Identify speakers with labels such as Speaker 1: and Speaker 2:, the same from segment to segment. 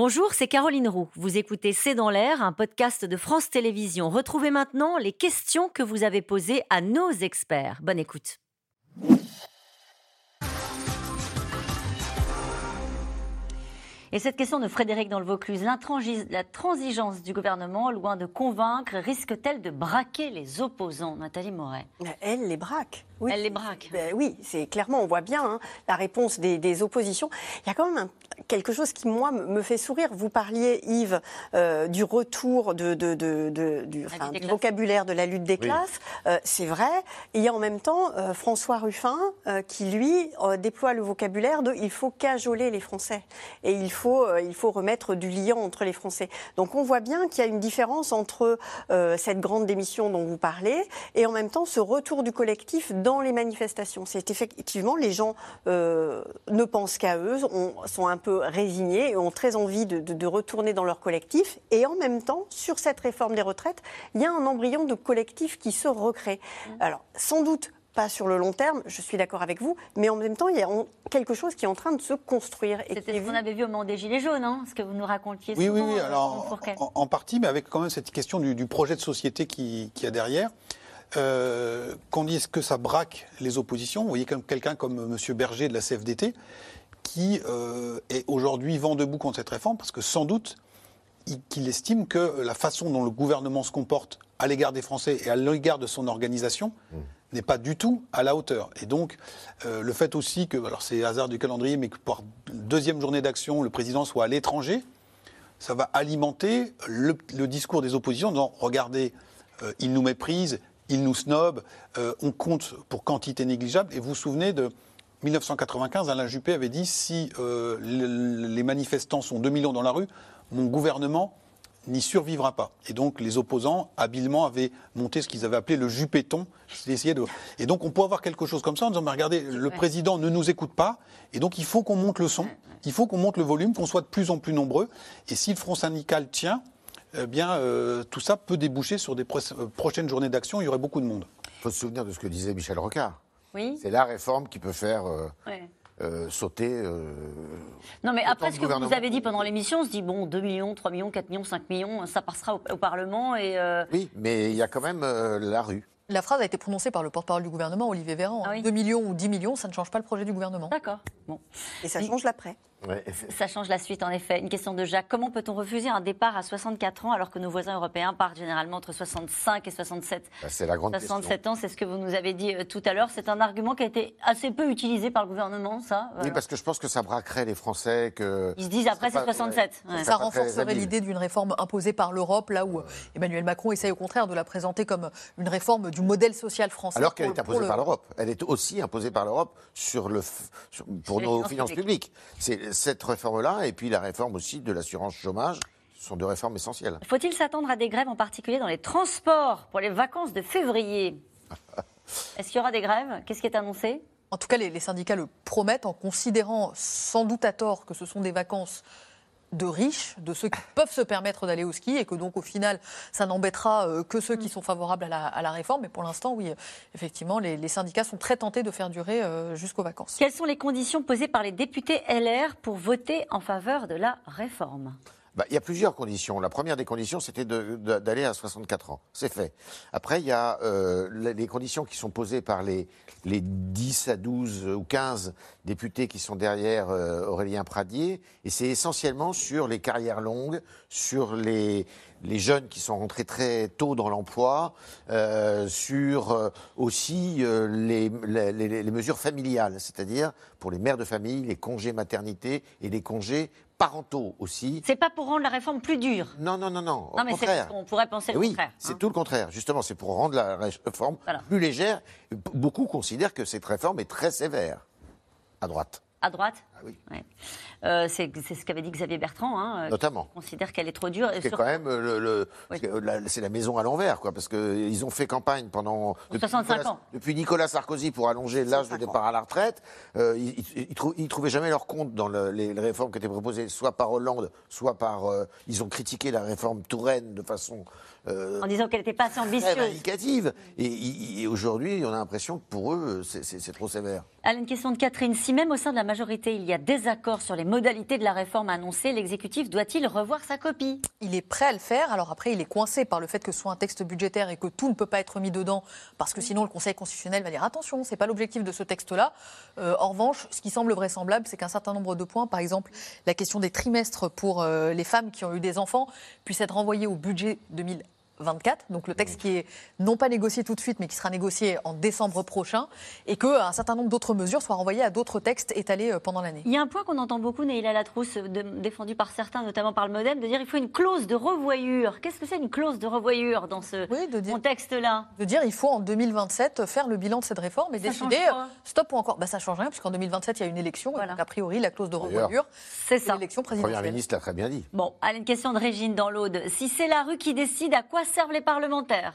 Speaker 1: Bonjour, c'est Caroline Roux. Vous écoutez C'est dans l'air, un podcast de France Télévisions. Retrouvez maintenant les questions que vous avez posées à nos experts. Bonne écoute. Et cette question de Frédéric dans le Vaucluse, la transigence du gouvernement, loin de convaincre, risque-t-elle de braquer les opposants? Nathalie Moret
Speaker 2: Elle les braque.
Speaker 1: Oui. Elle les braque.
Speaker 2: Ben oui, c'est clairement, on voit bien hein, la réponse des, oppositions. Il y a quand même quelque chose qui, moi, me fait sourire. Vous parliez, Yves, euh, du retour de, du, vocabulaire de la lutte des classes. Euh, c'est vrai. Il y a en même temps euh, François Ruffin qui, lui, déploie le vocabulaire de il faut cajoler les Français. Et il faut, il faut remettre du lien entre les Français. Donc on voit bien qu'il y a une différence entre cette grande démission dont vous parlez et en même temps ce retour du collectif dans les manifestations. C'est effectivement, les gens euh, ne pensent qu'à eux, sont un peu résignés ont très envie de, retourner dans leur collectif. Et en même temps, sur cette réforme des retraites, il y a un embryon de collectif qui se recrée. Mmh. Alors, sans doute pas sur le long terme, je suis d'accord avec vous, mais en même temps, il y a quelque chose qui est en train de se construire.
Speaker 1: C'était ce qu'on avait vu au moment des Gilets jaunes, hein, ce que vous nous racontiez.
Speaker 3: Oui, oui, oui, alors en, partie, mais avec quand même cette question du, projet de société qui, qui a derrière. Euh, qu'on dise que ça braque les oppositions. Vous voyez comme quelqu'un comme M. Berger de la CFDT qui euh, est aujourd'hui vent debout contre cette réforme parce que sans doute qu'il estime que la façon dont le gouvernement se comporte à l'égard des Français et à l'égard de son organisation mmh. n'est pas du tout à la hauteur. Et donc, euh, le fait aussi que, alors c'est hasard du calendrier, mais que pour deuxième journée d'action, le président soit à l'étranger, ça va alimenter le, discours des oppositions en disant, regardez, il nous méprise, ils nous snobent, euh, on compte pour quantité négligeable. Et vous vous souvenez de 1995, Alain Juppé avait dit si euh, les manifestants sont 2 millions dans la rue, mon gouvernement n'y survivra pas. Et donc les opposants, habilement, avaient monté ce qu'ils avaient appelé le Juppéton. De... Et donc on peut avoir quelque chose comme ça en disant, mais regardez, le président ne nous écoute pas, et donc il faut qu'on monte le son, il faut qu'on monte le volume, qu'on soit de plus en plus nombreux. Et si le Front syndical tient, eh bien, euh, tout ça peut déboucher sur des euh, prochaines journées d'action. Il y aurait beaucoup de monde.
Speaker 4: Il faut se souvenir de ce que disait Michel Rocard.
Speaker 1: Oui.
Speaker 4: C'est la réforme qui peut faire euh, sauter.
Speaker 1: non, mais après ce que vous avez dit pendant l'émission, on se dit bon, 2 millions, 3 millions, 4 millions, 5 millions, ça passera au, Parlement. Et,
Speaker 4: Oui, mais il y a quand même la rue.
Speaker 5: La phrase a été prononcée par le porte-parole du gouvernement, Olivier Véran. 2 ah millions ou 10 millions, ça ne change pas le projet du gouvernement.
Speaker 1: D'accord. Bon.
Speaker 2: Et ça change l'après.
Speaker 1: Ça change la suite, en effet. Une question de Jacques. Comment peut-on refuser un départ à 64 ans alors que nos voisins européens partent généralement entre 65 et 67
Speaker 4: bah, C'est la grande
Speaker 1: 67 ans, c'est ce que vous nous avez dit euh, tout à l'heure. C'est un argument qui a été assez peu utilisé par le gouvernement, ça
Speaker 4: Oui, parce que je pense que ça braquerait les Français. Que...
Speaker 1: Ils se disent après c'est 67.
Speaker 5: Ça renforcerait l'idée d'une réforme imposée par l'Europe, là où Emmanuel Macron essaye au contraire de la présenter comme une réforme du modèle social français.
Speaker 4: Alors qu'elle est imposée par l'Europe. Elle est aussi imposée par l'Europe sur le, pour nos finances publiques. C'est cette réforme-là et puis la réforme aussi de l'assurance chômage sont deux réformes essentielles.
Speaker 1: Faut-il s'attendre à des grèves, en particulier dans les transports, pour les vacances de février Est-ce qu'il y aura des grèves? Qu'est-ce qui est annoncé?
Speaker 5: En tout cas, les, syndicats le promettent en considérant sans doute à tort que ce sont des vacances de riches, de ceux qui peuvent se permettre d'aller au ski, et que donc au final, ça n'embêtera euh, que ceux qui sont favorables à la, réforme. Mais pour l'instant, oui, effectivement, les, syndicats sont très tentés de faire durer euh, jusqu'aux vacances.
Speaker 1: Quelles sont les conditions posées par les députés LR pour voter en faveur de la réforme?
Speaker 4: Bah, il y a plusieurs conditions. La première des conditions, c'était d'aller à 64 ans. C'est fait. Après, il y a euh, les conditions qui sont posées par les, les 10 à 12 ou 15 députés qui sont derrière euh, Aurélien Pradier. Et c'est essentiellement sur les carrières longues, sur les, les jeunes qui sont rentrés très tôt dans l'emploi, euh, sur euh, aussi les, les, les, mesures familiales, c'est-à-dire pour les mères de famille, les congés maternité et les congés parentaux aussi.
Speaker 1: C'est pas pour rendre la réforme plus dure.
Speaker 4: Non, non, non, non.
Speaker 1: Non, mais c'est qu'on pourrait penser le
Speaker 4: oui,
Speaker 1: contraire.
Speaker 4: C'est hein. tout le contraire. Justement, c'est pour rendre la réforme plus légère. Beaucoup considèrent que cette réforme est très sévère à droite.
Speaker 1: À droite
Speaker 4: ah oui.
Speaker 1: Euh, c'est ce qu'avait dit Xavier Bertrand. Hein,
Speaker 4: euh, Notamment.
Speaker 1: considère qu'elle est trop dure.
Speaker 4: C'est quand même le, c'est la maison à l'envers, quoi, parce qu'ils ont fait campagne pendant
Speaker 1: depuis 65
Speaker 4: Nicolas,
Speaker 1: ans.
Speaker 4: Depuis Nicolas Sarkozy pour allonger l'âge de départ à la retraite, euh, ils, ne trouvaient jamais leur compte dans les, réformes qui étaient proposées, soit par Hollande, soit par. ils ont critiqué la réforme Touraine de façon
Speaker 1: en disant qu'elle n'était pas assez ambitieuse.
Speaker 4: Très Et, aujourd'hui, on a l'impression que pour eux, c'est trop sévère.
Speaker 1: Allez, une question de Catherine. Si même au sein de la majorité, il y a désaccord sur les modalités de la réforme annoncée. L'exécutif doit-il revoir sa copie?
Speaker 5: Il est prêt à le faire. Alors après, il est coincé par le fait que ce soit un texte budgétaire et que tout ne peut pas être mis dedans, parce que sinon le Conseil constitutionnel va dire attention, c'est pas l'objectif de ce texte-là. Euh, en revanche, ce qui semble vraisemblable, c'est qu'un certain nombre de points, par exemple la question des trimestres pour euh, les femmes qui ont eu des enfants, puissent être renvoyés au budget 2020 24, donc le texte qui est non pas négocié tout de suite, mais qui sera négocié en décembre prochain, et qu'un certain nombre d'autres mesures soient renvoyées à d'autres textes étalés euh, pendant l'année.
Speaker 1: Il y a un point qu'on entend beaucoup, Neila Latrousse, euh, défendu par certains, notamment par le Modem, de dire qu'il faut une clause de revoyure. Qu'est-ce que c'est une clause de revoyure dans ce contexte-là?
Speaker 5: De dire il faut en 2027 faire le bilan de cette réforme et décider euh, stop ou encore. Bah, ça change rien, puisqu'en 2027 il y a une élection, donc a priori la clause de revoyure,
Speaker 1: c'est ça.
Speaker 5: L'élection présidentielle.
Speaker 4: Première ministre l'a très bien dit.
Speaker 1: Bon, allez, une question de Régine dans l'Aude. Si c'est la rue qui décide, à quoi servent les parlementaires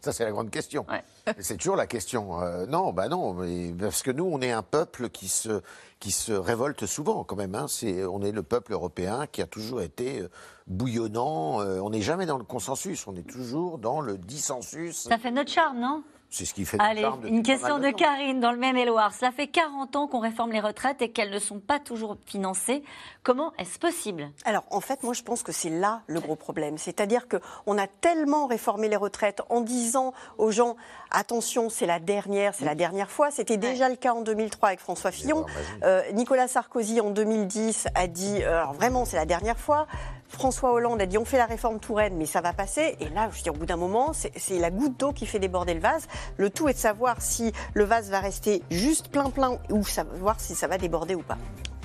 Speaker 4: ça, c'est la grande question. C'est toujours la question. Euh, non, bah non, parce que nous, on est un peuple qui se, qui se révolte souvent, quand même. Hein. on est le peuple européen qui a toujours été euh, bouillonnant. Euh, on n'est jamais dans le consensus, on est toujours dans le dissensus.
Speaker 1: Ça fait notre charme, non?
Speaker 4: C'est ce qui fait
Speaker 1: Allez, une question de, Karine dans le Maine-et-Loire. Cela fait 40 ans qu'on réforme les retraites et qu'elles ne sont pas toujours financées. Comment est-ce possible?
Speaker 2: Alors, en fait, moi, je pense que c'est là le gros problème. C'est-à-dire qu'on a tellement réformé les retraites en disant aux gens attention, c'est la dernière, c'est la dernière fois. C'était déjà le cas en 2003 avec François Fillon. Euh, Nicolas Sarkozy, en 2010, a dit euh, alors vraiment, c'est la dernière fois. François Hollande a dit on fait la réforme Touraine, mais ça va passer. Et là, je dire, au bout d'un moment, c'est la goutte d'eau qui fait déborder le vase. Le tout est de savoir si le vase va rester juste plein plein ou savoir si ça va déborder ou pas.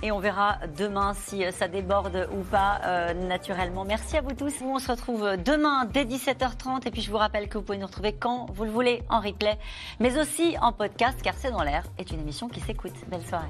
Speaker 1: Et on verra demain si euh, ça déborde ou pas euh, naturellement. Merci à vous tous. On se retrouve demain dès 17h30. Et puis je vous rappelle que vous pouvez nous retrouver quand vous le voulez en replay, mais aussi en podcast, car C'est dans l'air est une émission qui s'écoute. Belle soirée.